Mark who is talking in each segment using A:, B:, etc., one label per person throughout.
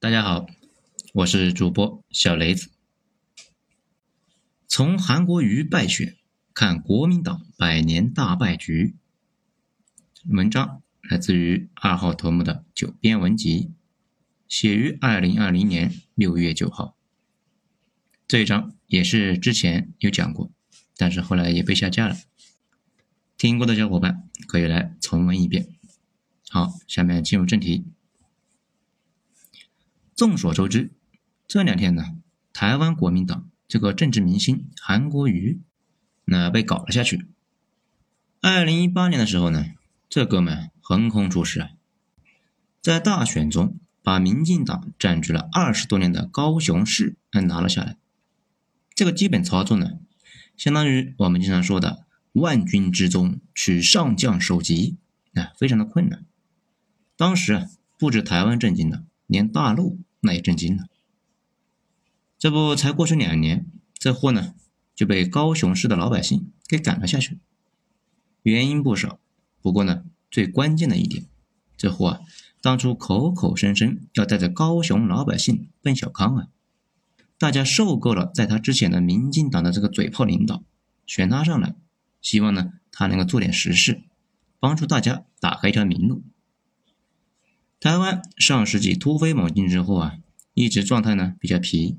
A: 大家好，我是主播小雷子。从韩国瑜败选看国民党百年大败局。文章来自于二号头目的九编文集，写于二零二零年六月九号。这一章也是之前有讲过，但是后来也被下架了。听过的小伙伴可以来重温一遍。好，下面进入正题。众所周知，这两天呢，台湾国民党这个政治明星韩国瑜，那被搞了下去。二零一八年的时候呢，这哥们横空出世啊，在大选中把民进党占据了二十多年的高雄市拿了下来。这个基本操作呢，相当于我们经常说的“万军之中取上将首级”，啊，非常的困难。当时啊，不止台湾震惊了，连大陆。那也震惊了，这不才过去两年，这货呢就被高雄市的老百姓给赶了下去。原因不少，不过呢最关键的一点，这货啊当初口口声声要带着高雄老百姓奔小康啊，大家受够了在他之前的民进党的这个嘴炮领导，选他上来，希望呢他能够做点实事，帮助大家打开一条明路。台湾上世纪突飞猛进之后啊，一直状态呢比较皮，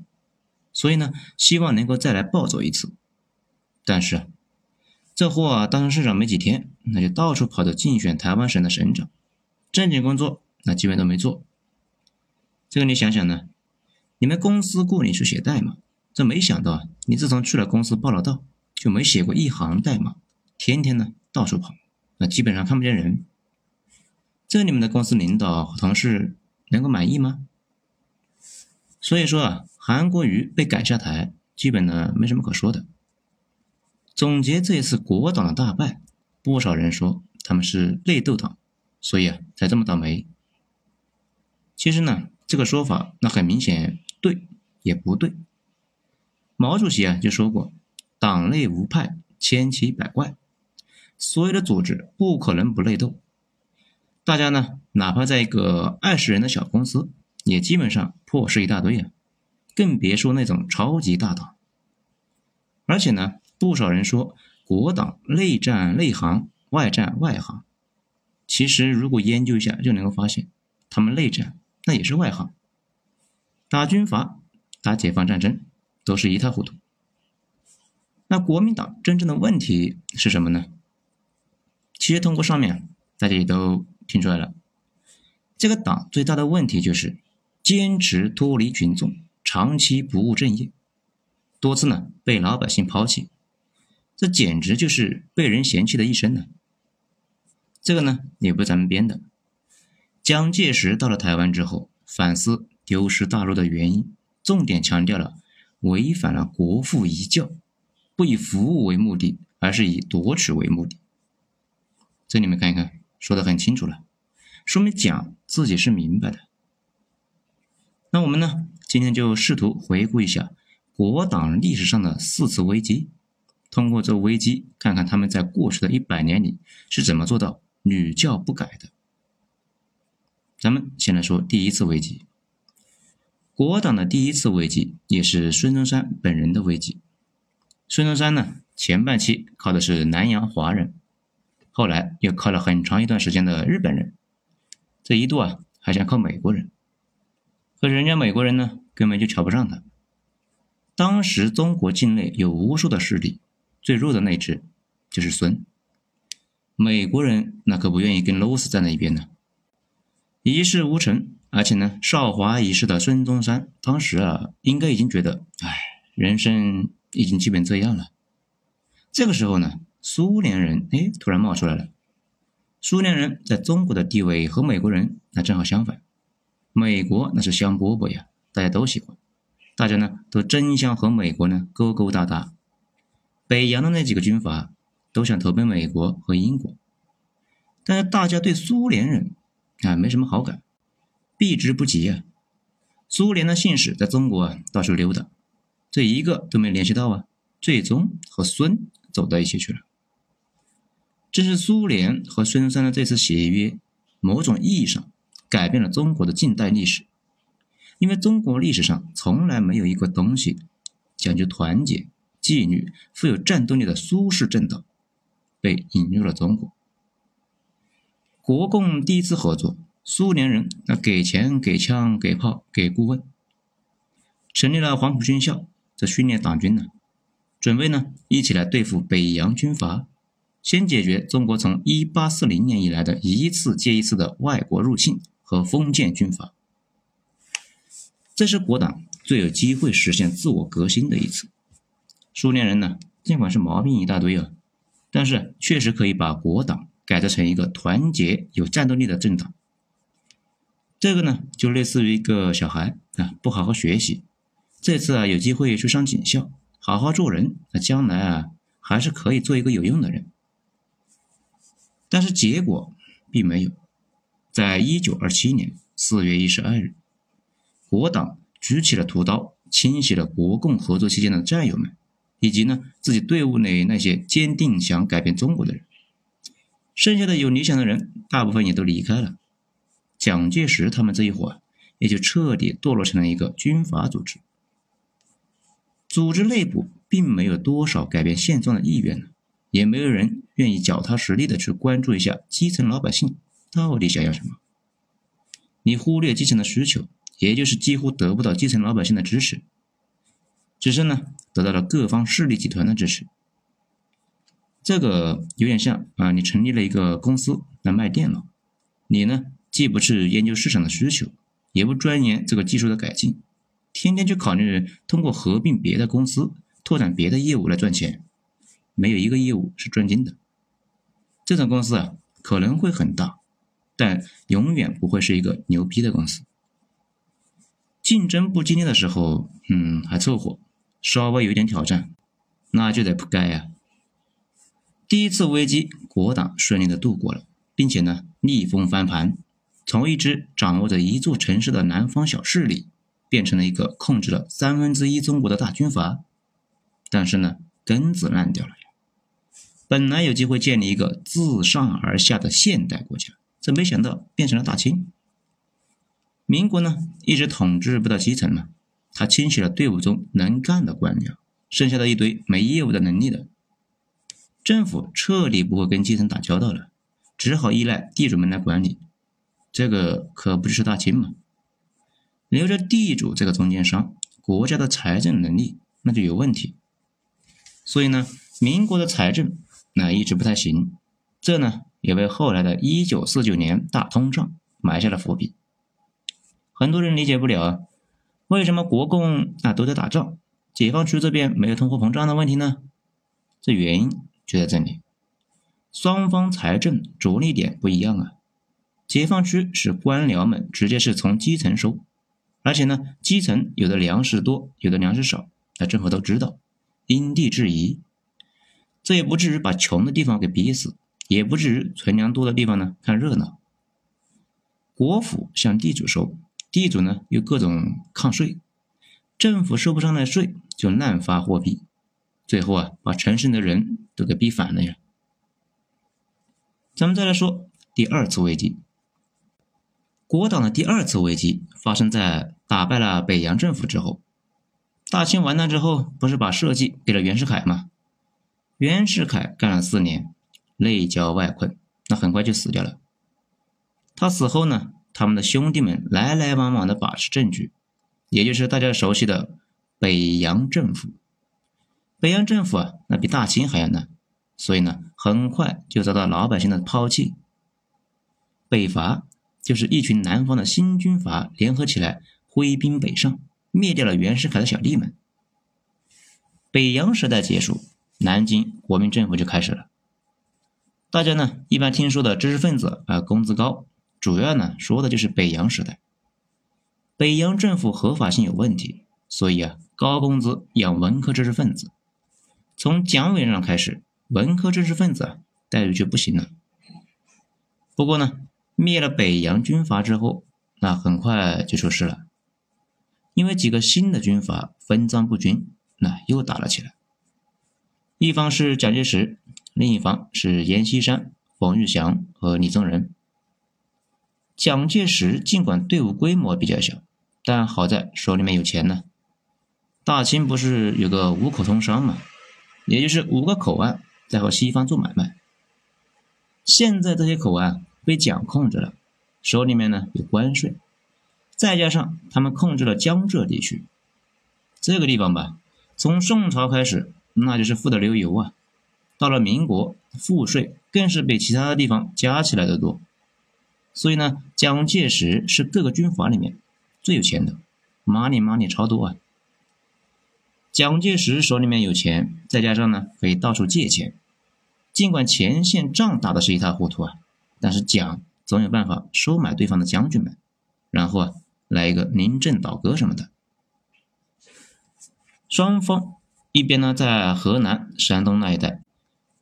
A: 所以呢希望能够再来暴走一次。但是这货啊当上市长没几天，那就到处跑着竞选台湾省的省长，正经工作那基本都没做。这个你想想呢？你们公司雇你去写代码，这没想到啊，你自从去了公司报了到，就没写过一行代码，天天呢到处跑，那基本上看不见人。这你们的公司领导和同事能够满意吗？所以说啊，韩国瑜被赶下台，基本呢没什么可说的。总结这一次国党的大败，不少人说他们是内斗党，所以啊才这么倒霉。其实呢，这个说法那很明显对也不对。毛主席啊就说过，党内无派，千奇百怪，所有的组织不可能不内斗。大家呢，哪怕在一个二十人的小公司，也基本上破事一大堆啊，更别说那种超级大党。而且呢，不少人说国党内战内行，外战外行。其实如果研究一下，就能够发现，他们内战那也是外行，打军阀、打解放战争都是一塌糊涂。那国民党真正的问题是什么呢？其实通过上面，大家也都。听出来了，这个党最大的问题就是坚持脱离群众，长期不务正业，多次呢被老百姓抛弃，这简直就是被人嫌弃的一生呢。这个呢也不是咱们编的。蒋介石到了台湾之后，反思丢失大陆的原因，重点强调了违反了国父遗教，不以服务为目的，而是以夺取为目的。这你们看一看。说的很清楚了，说明蒋自己是明白的。那我们呢，今天就试图回顾一下国党历史上的四次危机，通过这危机，看看他们在过去的一百年里是怎么做到屡教不改的。咱们先来说第一次危机，国党的第一次危机，也是孙中山本人的危机。孙中山呢，前半期靠的是南洋华人。后来又靠了很长一段时间的日本人，这一度啊还想靠美国人，可人家美国人呢根本就瞧不上他。当时中国境内有无数的势力，最弱的那支就是孙。美国人那可不愿意跟 loss 站在一边呢，一事无成，而且呢少华一世的孙中山当时啊应该已经觉得，哎，人生已经基本这样了。这个时候呢。苏联人哎，突然冒出来了。苏联人在中国的地位和美国人那正好相反。美国那是香饽饽呀，大家都喜欢，大家呢都争相和美国呢勾勾搭搭。北洋的那几个军阀都想投奔美国和英国，但是大家对苏联人啊没什么好感，避之不及啊。苏联的信使在中国到处溜达，这一个都没联系到啊，最终和孙走到一起去了。正是苏联和孙中山的这次协约，某种意义上改变了中国的近代历史。因为中国历史上从来没有一个东西讲究团结、纪律、富有战斗力的苏式政党被引入了中国。国共第一次合作，苏联人那给钱、给枪、给炮、给顾问，成立了黄埔军校，这训练党军呢，准备呢一起来对付北洋军阀，先解决中国从一八四零年以来的一次接一次的外国入侵和封建军阀。这是国党最有机会实现自我革新的一次。苏联人呢，尽管是毛病一大堆啊，但是确实可以把国党改造成一个团结、有战斗力的政党。这个呢，就类似于一个小孩啊，不好好学习，这次啊有机会去上警校，好好做人，那将来啊还是可以做一个有用的人。但是结果并没有，在一九二七年四月一十二日。国党举起了屠刀，清洗了国共合作期间的战友们，以及呢自己队伍内那些坚定想改变中国的人。剩下的有理想的人，大部分也都离开了。蒋介石他们这一伙也就彻底堕落成了一个军阀组织。组织内部并没有多少改变现状的意愿呢，也没有人愿意脚踏实地的去关注一下基层老百姓到底想要什么。你忽略基层的需求。也就是几乎得不到基层老百姓的支持，只是呢得到了各方势力集团的支持。这个有点像啊，你成立了一个公司来卖电脑，你呢既不去研究市场的需求，也不钻研这个技术的改进，天天去考虑通过合并别的公司拓展别的业务来赚钱，没有一个业务是赚金的。这种公司啊可能会很大，但永远不会是一个牛逼的公司。竞争不激烈的时候，嗯，还凑合；稍微有点挑战，那就得扑街呀。第一次危机，国党顺利的度过了，并且呢，逆风翻盘，从一支掌握着一座城市的南方小势力，变成了一个控制了三分之一中国的大军阀。但是呢，根子烂掉了。本来有机会建立一个自上而下的现代国家，这没想到变成了大清。民国呢，一直统治不到基层嘛，他清洗了队伍中能干的官僚，剩下的一堆没业务的能力的，政府彻底不会跟基层打交道了，只好依赖地主们来管理，这个可不就是大清嘛？留着地主这个中间商，国家的财政能力那就有问题，所以呢，民国的财政那一直不太行，这呢也为后来的一九四九年大通胀埋下了伏笔。很多人理解不了啊，为什么国共啊都在打仗，解放区这边没有通货膨胀的问题呢？这原因就在这里，双方财政着力点不一样啊。解放区是官僚们直接是从基层收，而且呢，基层有的粮食多，有的粮食少，那政府都知道，因地制宜，这也不至于把穷的地方给逼死，也不至于存粮多的地方呢看热闹。国府向地主收。地主呢又各种抗税，政府收不上来税就滥发货币，最后啊把城市的人都给逼反了呀。咱们再来说第二次危机，国党的第二次危机发生在打败了北洋政府之后。大清完蛋之后，不是把社稷给了袁世凯吗？袁世凯干了四年，内焦外困，那很快就死掉了。他死后呢？他们的兄弟们来来往往的把持政局，也就是大家熟悉的北洋政府。北洋政府啊，那比大清还要难，所以呢，很快就遭到老百姓的抛弃。北伐就是一群南方的新军阀联合起来，挥兵北上，灭掉了袁世凯的小弟们。北洋时代结束，南京国民政府就开始了。大家呢，一般听说的知识分子啊，工资高。主要呢说的就是北洋时代，北洋政府合法性有问题，所以啊高工资养文科知识分子。从蒋委员长开始，文科知识分子啊待遇就不行了。不过呢，灭了北洋军阀之后，那很快就出事了，因为几个新的军阀分赃不均，那又打了起来。一方是蒋介石，另一方是阎锡山、冯玉祥和李宗仁。蒋介石尽管队伍规模比较小，但好在手里面有钱呢。大清不是有个五口通商吗？也就是五个口岸在和西方做买卖。现在这些口岸被蒋控制了，手里面呢有关税，再加上他们控制了江浙地区，这个地方吧，从宋朝开始那就是富得流油啊。到了民国，赋税更是比其他的地方加起来的多。所以呢，蒋介石是各个军阀里面最有钱的，money money 超多啊。蒋介石手里面有钱，再加上呢可以到处借钱，尽管前线仗打的是一塌糊涂啊，但是蒋总有办法收买对方的将军们，然后啊来一个临阵倒戈什么的。双方一边呢在河南、山东那一带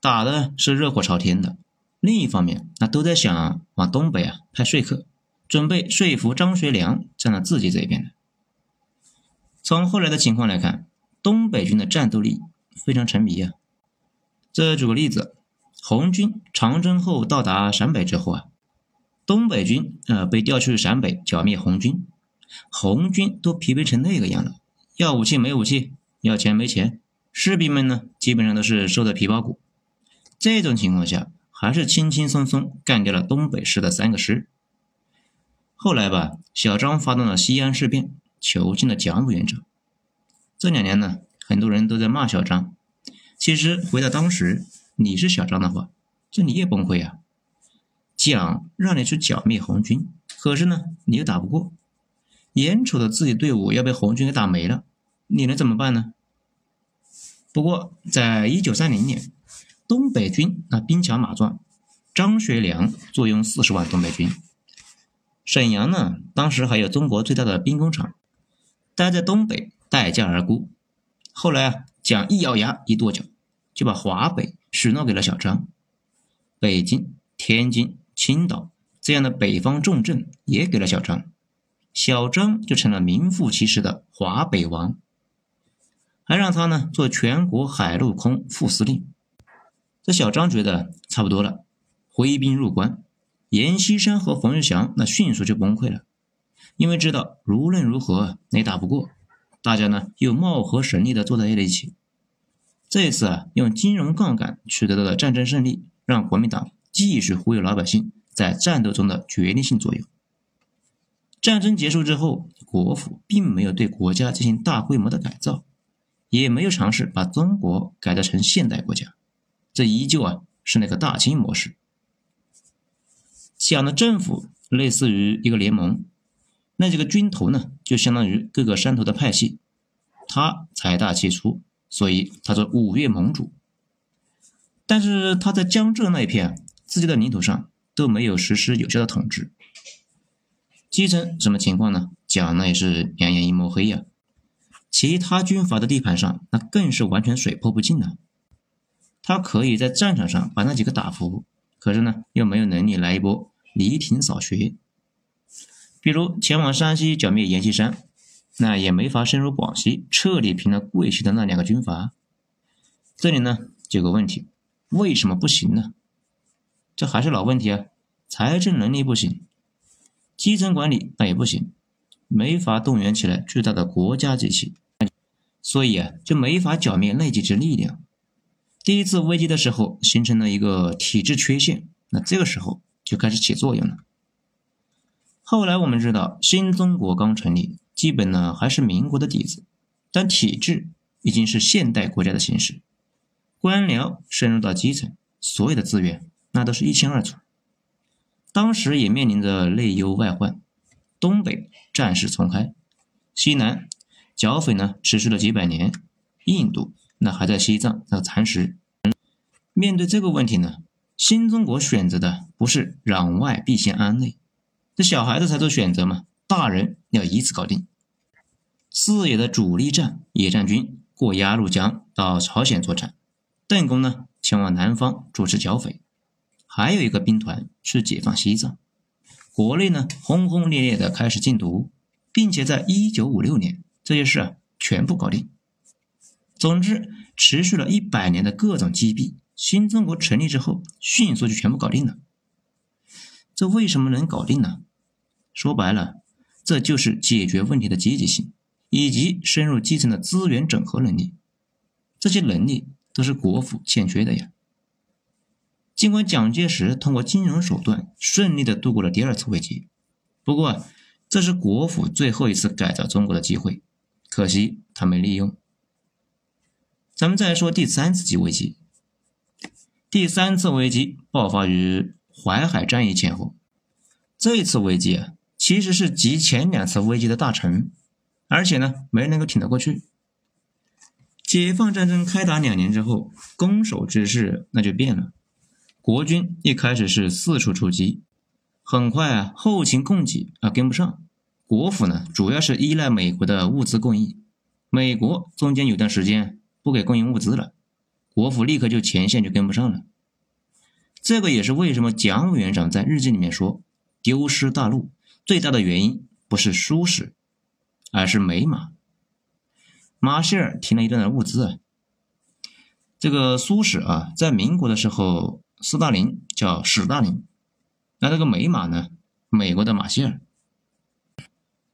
A: 打的是热火朝天的，另一方面那都在想往东北啊派说客，准备说服张学良站在自己这一边的。从后来的情况来看。东北军的战斗力非常沉迷啊！这举个例子，红军长征后到达陕北之后啊，东北军呃被调去陕北剿灭红军，红军都疲惫成那个样了，要武器没武器，要钱没钱，士兵们呢基本上都是瘦的皮包骨。这种情况下，还是轻轻松松干掉了东北师的三个师。后来吧，小张发动了西安事变，囚禁了蒋委员长。这两年呢，很多人都在骂小张。其实回到当时，你是小张的话，这你也崩溃啊！蒋让你去剿灭红军，可是呢，你又打不过，眼瞅着自己队伍要被红军给打没了，你能怎么办呢？不过，在一九三零年，东北军那兵强马壮，张学良坐拥四十万东北军，沈阳呢，当时还有中国最大的兵工厂，待在东北。待价而沽。后来啊，蒋一咬牙一跺脚，就把华北许诺给了小张。北京、天津、青岛这样的北方重镇也给了小张，小张就成了名副其实的华北王。还让他呢做全国海陆空副司令。这小张觉得差不多了，挥兵入关。阎锡山和冯玉祥那迅速就崩溃了，因为知道无论如何也打不过。大家呢又貌合神离的坐在了一起。这一次啊，用金融杠杆取得的战争胜利，让国民党继续忽悠老百姓在战斗中的决定性作用。战争结束之后，国府并没有对国家进行大规模的改造，也没有尝试把中国改造成现代国家，这依旧啊是那个大清模式。蒋的政府类似于一个联盟。那这个军头呢，就相当于各个山头的派系，他财大气粗，所以他做五岳盟主。但是他在江浙那一片自己的领土上都没有实施有效的统治。基层什么情况呢？蒋那也是两眼一抹黑呀。其他军阀的地盘上，那更是完全水泼不进了。他可以在战场上把那几个打服，可是呢，又没有能力来一波犁庭扫穴。比如前往山西剿灭阎锡山，那也没法深入广西彻底平了桂系的那两个军阀。这里呢有个问题，为什么不行呢？这还是老问题啊，财政能力不行，基层管理那也不行，没法动员起来巨大的国家机器，所以啊就没法剿灭内急之力量。第一次危机的时候形成了一个体制缺陷，那这个时候就开始起作用了。后来我们知道，新中国刚成立，基本呢还是民国的底子，但体制已经是现代国家的形式。官僚深入到基层，所有的资源那都是一清二楚。当时也面临着内忧外患，东北战事重开，西南剿匪呢持续了几百年，印度那还在西藏那蚕食。面对这个问题呢，新中国选择的不是攘外必先安内。这小孩子才做选择嘛，大人要一次搞定。四野的主力战野战军过鸭绿江到朝鲜作战，邓公呢前往南方主持剿匪，还有一个兵团去解放西藏。国内呢轰轰烈烈的开始禁毒，并且在一九五六年这些事啊全部搞定。总之，持续了一百年的各种击毙，新中国成立之后迅速就全部搞定了。这为什么能搞定呢？说白了，这就是解决问题的积极性，以及深入基层的资源整合能力。这些能力都是国府欠缺的呀。尽管蒋介石通过金融手段顺利的度过了第二次危机，不过这是国府最后一次改造中国的机会，可惜他没利用。咱们再说第三次级危机。第三次危机爆发于淮海战役前后，这一次危机啊，其实是集前两次危机的大成，而且呢，没人能够挺得过去。解放战争开打两年之后，攻守之势那就变了。国军一开始是四处出击，很快啊，后勤供给啊跟不上。国府呢，主要是依赖美国的物资供应，美国中间有段时间不给供应物资了，国府立刻就前线就跟不上了。这个也是为什么蒋委员长在日记里面说，丢失大陆最大的原因不是疏使，而是美马。马歇尔停了一段的物资啊，这个苏轼啊，在民国的时候。斯大林叫史大林，那这个美马呢？美国的马歇尔。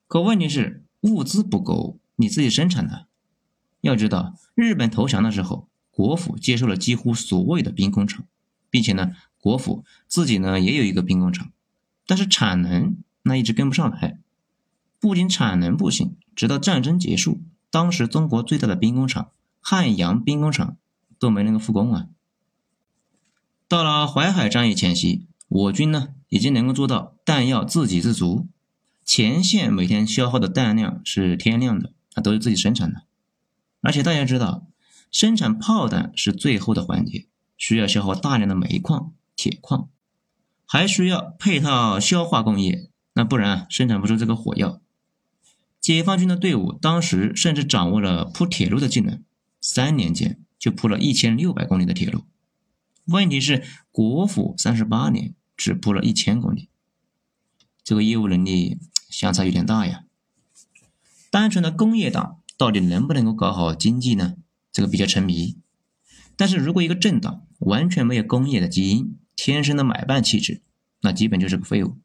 A: 可问题是物资不够，你自己生产的。要知道，日本投降的时候，国府接受了几乎所有的兵工厂，并且呢，国府自己呢也有一个兵工厂，但是产能那一直跟不上来。不仅产能不行，直到战争结束，当时中国最大的兵工厂汉阳兵工厂都没能够复工啊。到了淮海战役前夕，我军呢已经能够做到弹药自给自足，前线每天消耗的弹量是天量的，啊都是自己生产的。而且大家知道，生产炮弹是最后的环节，需要消耗大量的煤矿、铁矿，还需要配套消化工业，那不然生产不出这个火药。解放军的队伍当时甚至掌握了铺铁路的技能，三年间就铺了一千六百公里的铁路。问题是，国府三十八年只铺了一千公里，这个业务能力相差有点大呀。单纯的工业党到底能不能够搞好经济呢？这个比较沉迷。但是如果一个政党完全没有工业的基因，天生的买办气质，那基本就是个废物。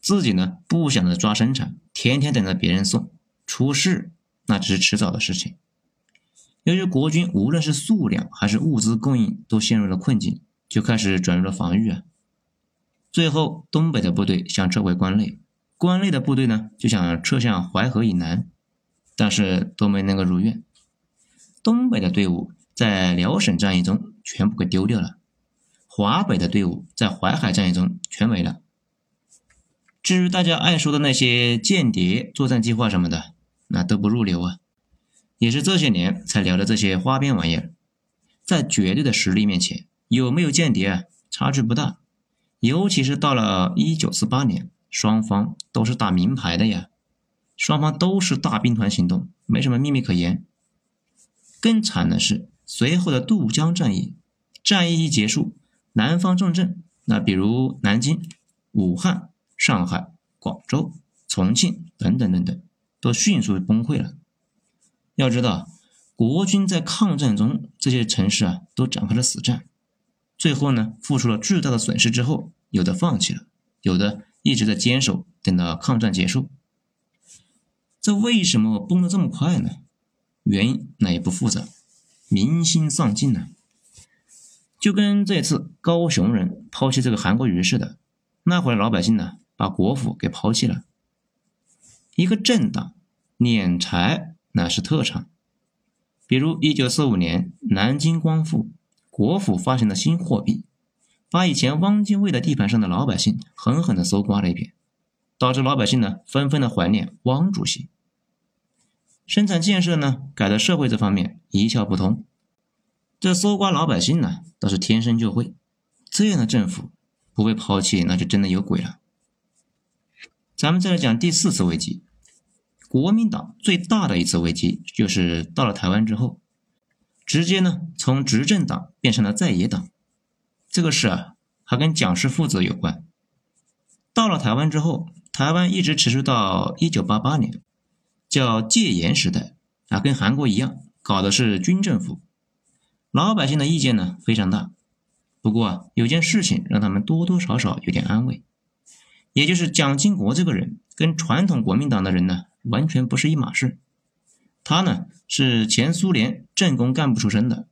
A: 自己呢不想着抓生产，天天等着别人送，出事那只是迟早的事情。由于国军无论是数量还是物资供应都陷入了困境，就开始转入了防御啊。最后，东北的部队想撤回关内，关内的部队呢就想撤向淮河以南，但是都没能够如愿。东北的队伍在辽沈战役中全部给丢掉了，华北的队伍在淮海战役中全没了。至于大家爱说的那些间谍作战计划什么的，那都不入流啊。也是这些年才聊的这些花边玩意儿，在绝对的实力面前，有没有间谍啊？差距不大。尤其是到了一九四八年，双方都是打明牌的呀，双方都是大兵团行动，没什么秘密可言。更惨的是，随后的渡江战役，战役一结束，南方重镇，那比如南京、武汉、上海、广州、重庆等等等等，都迅速崩溃了。要知道，国军在抗战中，这些城市啊都展开了死战，最后呢付出了巨大的损失之后，有的放弃了，有的一直在坚守，等到抗战结束。这为什么崩得这么快呢？原因那也不复杂，民心丧尽呢。就跟这次高雄人抛弃这个韩国瑜似的，那会儿老百姓呢把国府给抛弃了。一个政党敛财。那是特产，比如一九四五年南京光复，国府发行的新货币，把以前汪精卫的地盘上的老百姓狠狠的搜刮了一遍，导致老百姓呢纷纷的怀念汪主席。生产建设呢改到社会这方面一窍不通，这搜刮老百姓呢倒是天生就会，这样的政府不被抛弃那就真的有鬼了。咱们再来讲第四次危机。国民党最大的一次危机，就是到了台湾之后，直接呢从执政党变成了在野党。这个事啊，还跟蒋氏父子有关。到了台湾之后，台湾一直持续到一九八八年，叫戒严时代啊，跟韩国一样，搞的是军政府。老百姓的意见呢非常大，不过啊，有件事情让他们多多少少有点安慰，也就是蒋经国这个人。跟传统国民党的人呢完全不是一码事。他呢是前苏联政工干部出身的，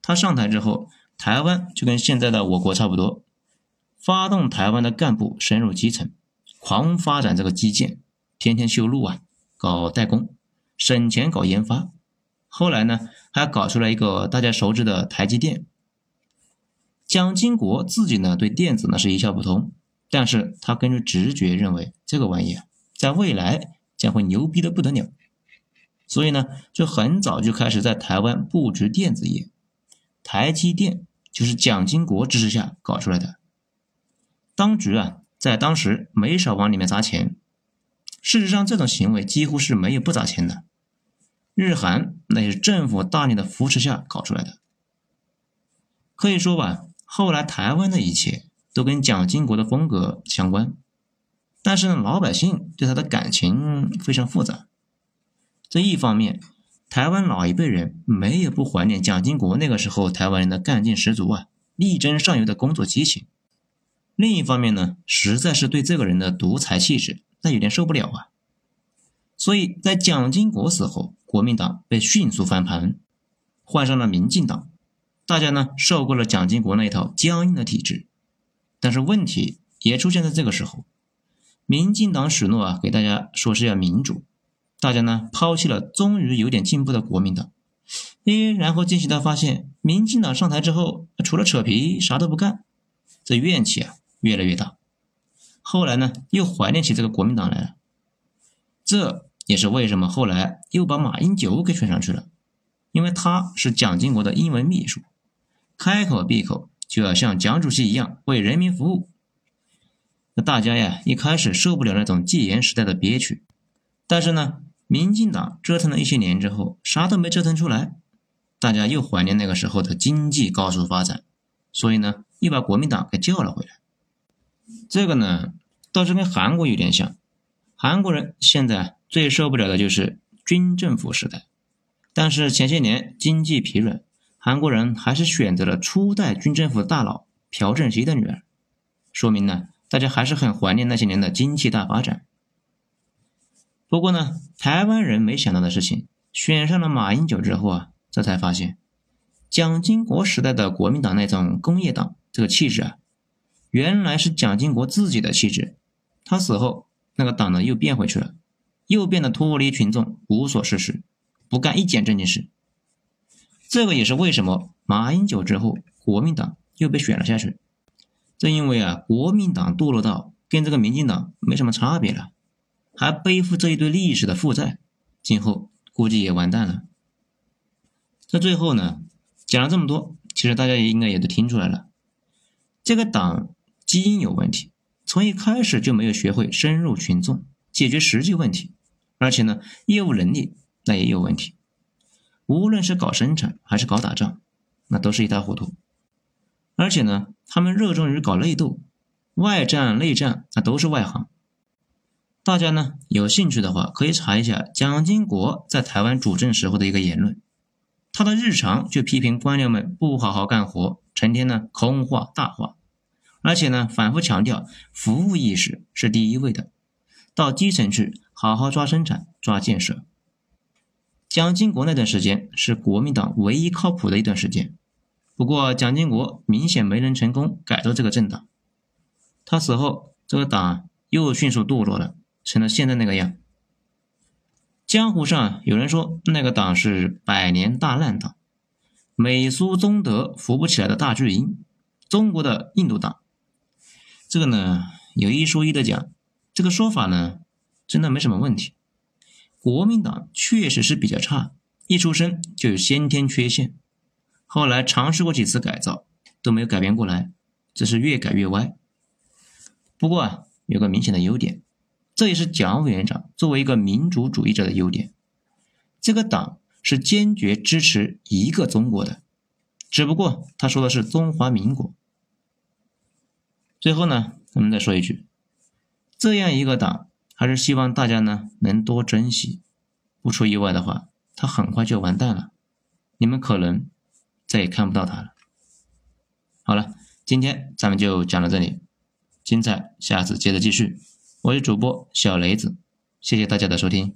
A: 他上台之后，台湾就跟现在的我国差不多，发动台湾的干部深入基层，狂发展这个基建，天天修路啊，搞代工，省钱搞研发。后来呢，还搞出来一个大家熟知的台积电。蒋经国自己呢对电子呢是一窍不通，但是他根据直觉认为这个玩意啊，在未来将会牛逼的不得了，所以呢就很早就开始在台湾布局电子业。台积电就是蒋经国支持下搞出来的。当局啊在当时没少往里面砸钱，事实上这种行为几乎是没有不砸钱的。日韩那是政府大力的扶持下搞出来的，可以说吧。后来台湾的一切都跟蒋经国的风格相关，但是，老百姓对他的感情非常复杂。这一方面，台湾老一辈人没有不怀念蒋经国那个时候台湾人的干劲十足啊，力争上游的工作激情；另一方面呢，实在是对这个人的独裁气质那有点受不了啊。所以在蒋经国死后，国民党被迅速翻盘，换上了民进党。大家呢受够了蒋经国那一套僵硬的体制，但是问题也出现在这个时候，民进党许诺啊给大家说是要民主，大家呢抛弃了终于有点进步的国民党，诶，然后惊喜的发现民进党上台之后除了扯皮啥都不干，这怨气啊越来越大，后来呢又怀念起这个国民党来了，这也是为什么后来又把马英九给选上去了，因为他是蒋经国的英文秘书。开口闭口就要像蒋主席一样为人民服务，那大家呀一开始受不了那种戒严时代的憋屈，但是呢，民进党折腾了一些年之后，啥都没折腾出来，大家又怀念那个时候的经济高速发展，所以呢，又把国民党给叫了回来。这个呢，倒是跟韩国有点像，韩国人现在最受不了的就是军政府时代，但是前些年经济疲软。韩国人还是选择了初代军政府大佬朴正熙的女儿，说明呢，大家还是很怀念那些年的经济大发展。不过呢，台湾人没想到的事情，选上了马英九之后啊，这才发现，蒋经国时代的国民党那种工业党这个气质啊，原来是蒋经国自己的气质。他死后，那个党呢又变回去了，又变得脱离群众，无所事事，不干一件正经事。这个也是为什么马英九之后，国民党又被选了下去。正因为啊，国民党堕落到跟这个民进党没什么差别了，还背负这一堆历史的负债，今后估计也完蛋了。这最后呢，讲了这么多，其实大家也应该也都听出来了，这个党基因有问题，从一开始就没有学会深入群众，解决实际问题，而且呢，业务能力那也有问题。无论是搞生产还是搞打仗，那都是一塌糊涂。而且呢，他们热衷于搞内斗，外战内战那都是外行。大家呢有兴趣的话，可以查一下蒋经国在台湾主政时候的一个言论。他的日常就批评官僚们不好好干活，成天呢空话大话，而且呢反复强调服务意识是第一位的，到基层去好好抓生产、抓建设。蒋经国那段时间是国民党唯一靠谱的一段时间，不过蒋经国明显没能成功改造这个政党，他死后这个党又迅速堕落了，成了现在那个样。江湖上有人说那个党是百年大烂党，美苏中德扶不起来的大巨婴，中国的印度党。这个呢有一说一的讲，这个说法呢真的没什么问题。国民党确实是比较差，一出生就有先天缺陷，后来尝试过几次改造都没有改变过来，只是越改越歪。不过啊，有个明显的优点，这也是蒋委员长作为一个民主主义者的优点，这个党是坚决支持一个中国的，只不过他说的是中华民国。最后呢，我们再说一句，这样一个党。还是希望大家呢能多珍惜，不出意外的话，他很快就完蛋了，你们可能再也看不到他了。好了，今天咱们就讲到这里，精彩下次接着继续。我是主播小雷子，谢谢大家的收听。